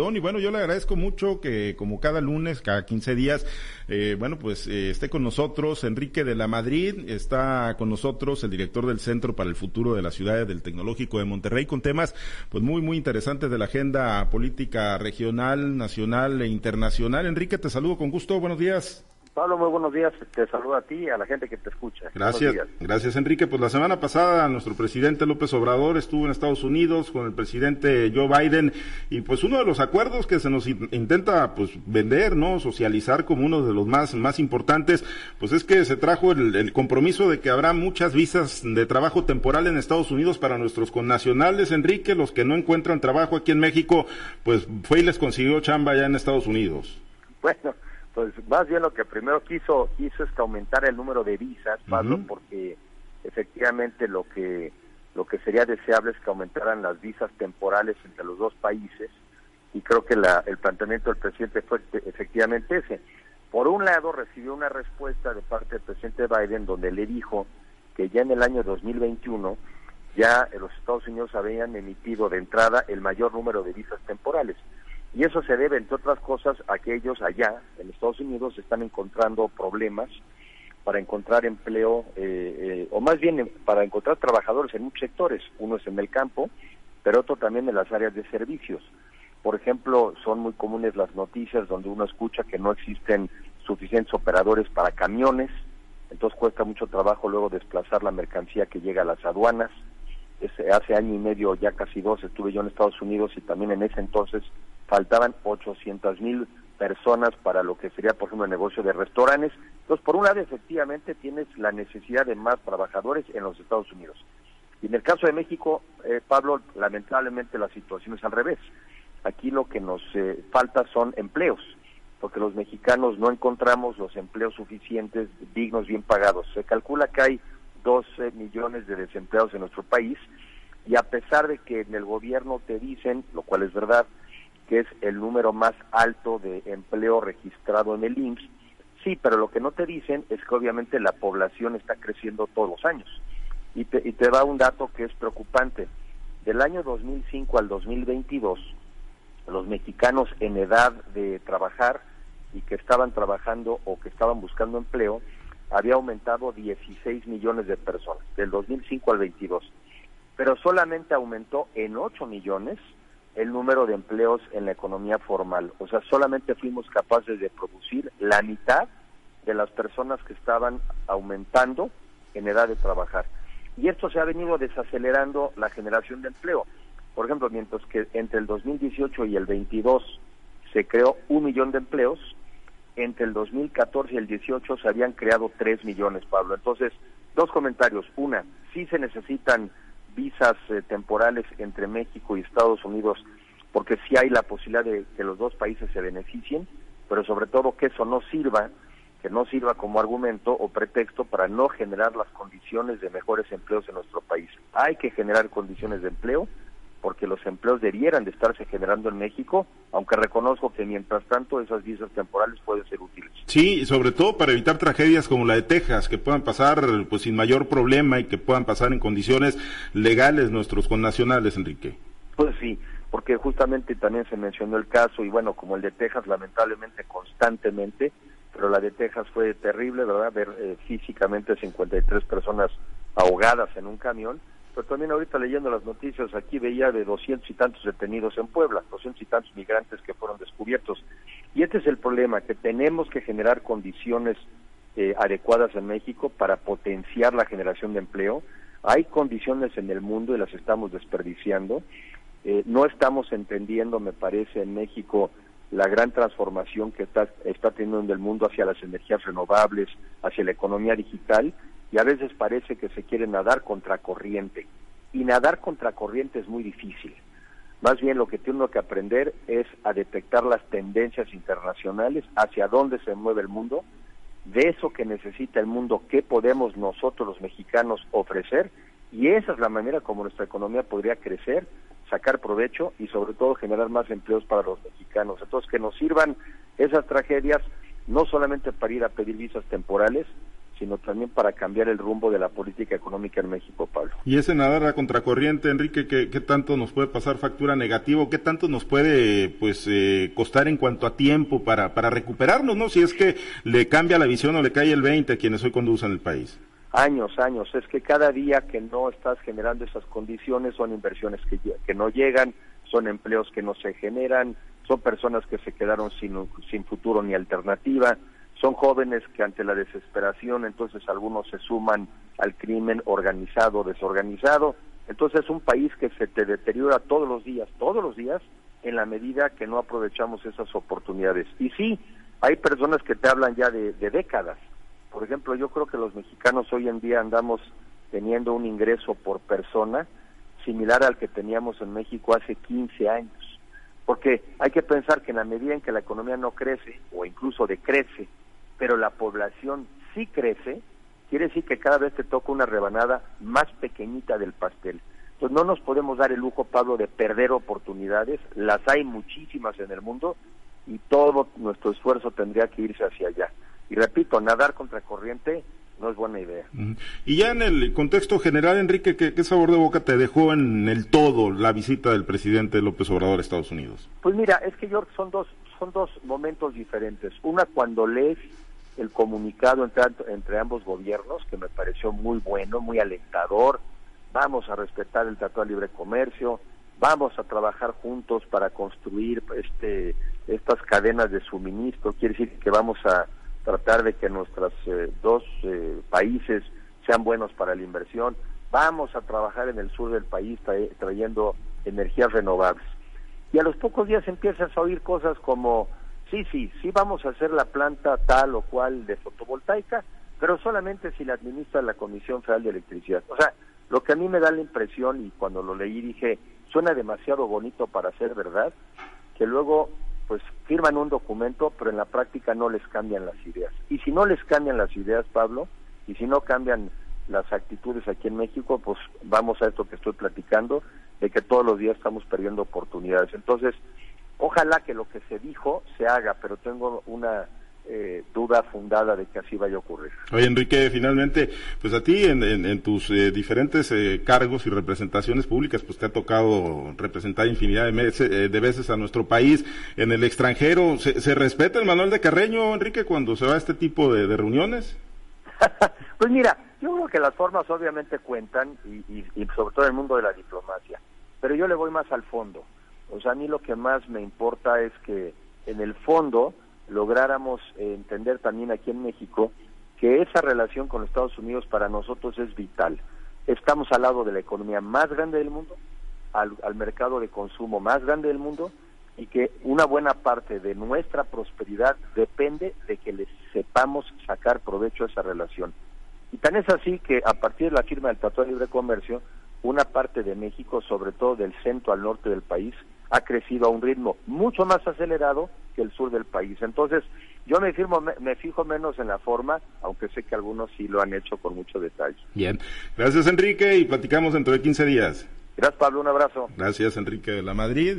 Y bueno, yo le agradezco mucho que como cada lunes, cada 15 días, eh, bueno, pues eh, esté con nosotros Enrique de la Madrid, está con nosotros el director del Centro para el Futuro de la Ciudad del Tecnológico de Monterrey con temas pues muy, muy interesantes de la agenda política regional, nacional e internacional. Enrique, te saludo con gusto, buenos días. Pablo, muy buenos días. Te saludo a ti y a la gente que te escucha. Gracias, gracias Enrique. Pues la semana pasada nuestro presidente López Obrador estuvo en Estados Unidos con el presidente Joe Biden y pues uno de los acuerdos que se nos intenta pues vender, ¿no? Socializar como uno de los más, más importantes, pues es que se trajo el, el compromiso de que habrá muchas visas de trabajo temporal en Estados Unidos para nuestros connacionales, Enrique, los que no encuentran trabajo aquí en México, pues fue y les consiguió chamba allá en Estados Unidos. Bueno pues más bien lo que primero quiso hizo es que aumentar el número de visas, Pablo, porque efectivamente lo que lo que sería deseable es que aumentaran las visas temporales entre los dos países y creo que la, el planteamiento del presidente fue efectivamente ese. Por un lado recibió una respuesta de parte del presidente Biden donde le dijo que ya en el año 2021 ya los Estados Unidos habían emitido de entrada el mayor número de visas temporales. Y eso se debe, entre otras cosas, a que ellos allá, en Estados Unidos, están encontrando problemas para encontrar empleo, eh, eh, o más bien para encontrar trabajadores en muchos sectores. Uno es en el campo, pero otro también en las áreas de servicios. Por ejemplo, son muy comunes las noticias donde uno escucha que no existen suficientes operadores para camiones, entonces cuesta mucho trabajo luego desplazar la mercancía que llega a las aduanas. hace año y medio, ya casi dos, estuve yo en Estados Unidos y también en ese entonces faltaban 800 mil personas para lo que sería, por ejemplo, el negocio de restaurantes. Entonces, por un lado, efectivamente, tienes la necesidad de más trabajadores en los Estados Unidos. Y en el caso de México, eh, Pablo, lamentablemente la situación es al revés. Aquí lo que nos eh, falta son empleos, porque los mexicanos no encontramos los empleos suficientes, dignos, bien pagados. Se calcula que hay 12 millones de desempleados en nuestro país y a pesar de que en el gobierno te dicen, lo cual es verdad, que es el número más alto de empleo registrado en el IMSS. Sí, pero lo que no te dicen es que obviamente la población está creciendo todos los años. Y te, y te da un dato que es preocupante. Del año 2005 al 2022, los mexicanos en edad de trabajar y que estaban trabajando o que estaban buscando empleo, había aumentado 16 millones de personas, del 2005 al 22. Pero solamente aumentó en 8 millones el número de empleos en la economía formal. O sea, solamente fuimos capaces de producir la mitad de las personas que estaban aumentando en edad de trabajar. Y esto se ha venido desacelerando la generación de empleo. Por ejemplo, mientras que entre el 2018 y el 22 se creó un millón de empleos, entre el 2014 y el 18 se habían creado tres millones, Pablo. Entonces, dos comentarios. Una, sí se necesitan visas eh, temporales entre México y Estados Unidos, porque sí hay la posibilidad de que los dos países se beneficien, pero sobre todo que eso no sirva, que no sirva como argumento o pretexto para no generar las condiciones de mejores empleos en nuestro país. Hay que generar condiciones de empleo, porque los empleos debieran de estarse generando en México, aunque reconozco que mientras tanto esas visas temporales pueden ser útiles. Sí, sobre todo para evitar tragedias como la de Texas, que puedan pasar pues sin mayor problema y que puedan pasar en condiciones legales nuestros connacionales, Enrique. Pues sí, porque justamente también se mencionó el caso y bueno, como el de Texas lamentablemente constantemente, pero la de Texas fue terrible, ¿verdad? Ver eh, físicamente 53 personas ahogadas en un camión pero también ahorita leyendo las noticias aquí veía de doscientos y tantos detenidos en Puebla, doscientos y tantos migrantes que fueron descubiertos. Y este es el problema, que tenemos que generar condiciones eh, adecuadas en México para potenciar la generación de empleo. Hay condiciones en el mundo y las estamos desperdiciando. Eh, no estamos entendiendo, me parece, en México la gran transformación que está, está teniendo el mundo hacia las energías renovables, hacia la economía digital, y a veces parece que se quiere nadar contra corriente. Y nadar contra corriente es muy difícil. Más bien lo que tiene que aprender es a detectar las tendencias internacionales, hacia dónde se mueve el mundo, de eso que necesita el mundo, qué podemos nosotros los mexicanos ofrecer, y esa es la manera como nuestra economía podría crecer, sacar provecho y sobre todo generar más empleos para los mexicanos. Entonces, que nos sirvan esas tragedias no solamente para ir a pedir visas temporales, sino también para cambiar el rumbo de la política económica en México, Pablo. Y ese nadar a contracorriente, Enrique, ¿qué, ¿qué, tanto nos puede pasar factura negativa? ¿Qué tanto nos puede pues eh, costar en cuanto a tiempo para, para recuperarnos, no? Si es que le cambia la visión o le cae el 20 a quienes hoy conducen el país. Años, años. Es que cada día que no estás generando esas condiciones son inversiones que, que no llegan, son empleos que no se generan, son personas que se quedaron sin, sin futuro ni alternativa son jóvenes que ante la desesperación entonces algunos se suman al crimen organizado, desorganizado. Entonces es un país que se te deteriora todos los días, todos los días, en la medida que no aprovechamos esas oportunidades. Y sí, hay personas que te hablan ya de, de décadas. Por ejemplo, yo creo que los mexicanos hoy en día andamos teniendo un ingreso por persona similar al que teníamos en México hace 15 años. Porque hay que pensar que en la medida en que la economía no crece o incluso decrece pero la población sí crece, quiere decir que cada vez te toca una rebanada más pequeñita del pastel. Entonces no nos podemos dar el lujo, Pablo, de perder oportunidades, las hay muchísimas en el mundo y todo nuestro esfuerzo tendría que irse hacia allá. Y repito, nadar contra corriente no es buena idea. Y ya en el contexto general, Enrique, ¿qué, ¿qué, sabor de boca te dejó en el todo la visita del presidente López Obrador a Estados Unidos? Pues mira, es que George, son dos, son dos momentos diferentes. Una cuando lees el comunicado entre, entre ambos gobiernos, que me pareció muy bueno, muy alentador. Vamos a respetar el Tratado de Libre Comercio, vamos a trabajar juntos para construir este estas cadenas de suministro. Quiere decir que vamos a tratar de que nuestros eh, dos eh, países sean buenos para la inversión. Vamos a trabajar en el sur del país trayendo energías renovables. Y a los pocos días empiezas a oír cosas como sí, sí, sí vamos a hacer la planta tal o cual de fotovoltaica, pero solamente si la administra la Comisión Federal de Electricidad. O sea, lo que a mí me da la impresión, y cuando lo leí dije, suena demasiado bonito para ser verdad, que luego pues firman un documento, pero en la práctica no les cambian las ideas. Y si no les cambian las ideas, Pablo, y si no cambian las actitudes aquí en México, pues vamos a esto que estoy platicando, de que todos los días estamos perdiendo oportunidades. Entonces, Ojalá que lo que se dijo se haga, pero tengo una eh, duda fundada de que así vaya a ocurrir. Oye, Enrique, finalmente, pues a ti en, tus eh, diferentes eh, cargos y representaciones públicas, pues te ha tocado representar infinidad de, de veces a nuestro país en el extranjero. ¿Se, respeta el manual de Carreño, Enrique, cuando se va a este tipo de, reuniones? pues mira, yo creo que las formas obviamente cuentan y sobre todo en el mundo de la diplomacia, pero yo le voy más al fondo. O sea, a mí lo que más me importa es que en el fondo lográramos entender también aquí en México que esa relación con Estados Unidos para nosotros es vital. Estamos al lado de la economía más grande del mundo, al, al mercado de consumo más grande del mundo y que una buena parte de nuestra prosperidad depende de que les sepamos sacar provecho a esa relación. Y tan es así que a partir de la firma del Tratado de Libre Comercio, una parte de México, sobre todo del centro al norte del país, ha crecido a un ritmo mucho más acelerado que el sur del país. Entonces, yo me, firmo, me, fijo menos en la forma, aunque sé que algunos sí lo han hecho con mucho detalle. Bien, gracias Enrique y platicamos dentro de 15 días. Gracias Pablo, un abrazo. Gracias Enrique de la Madrid.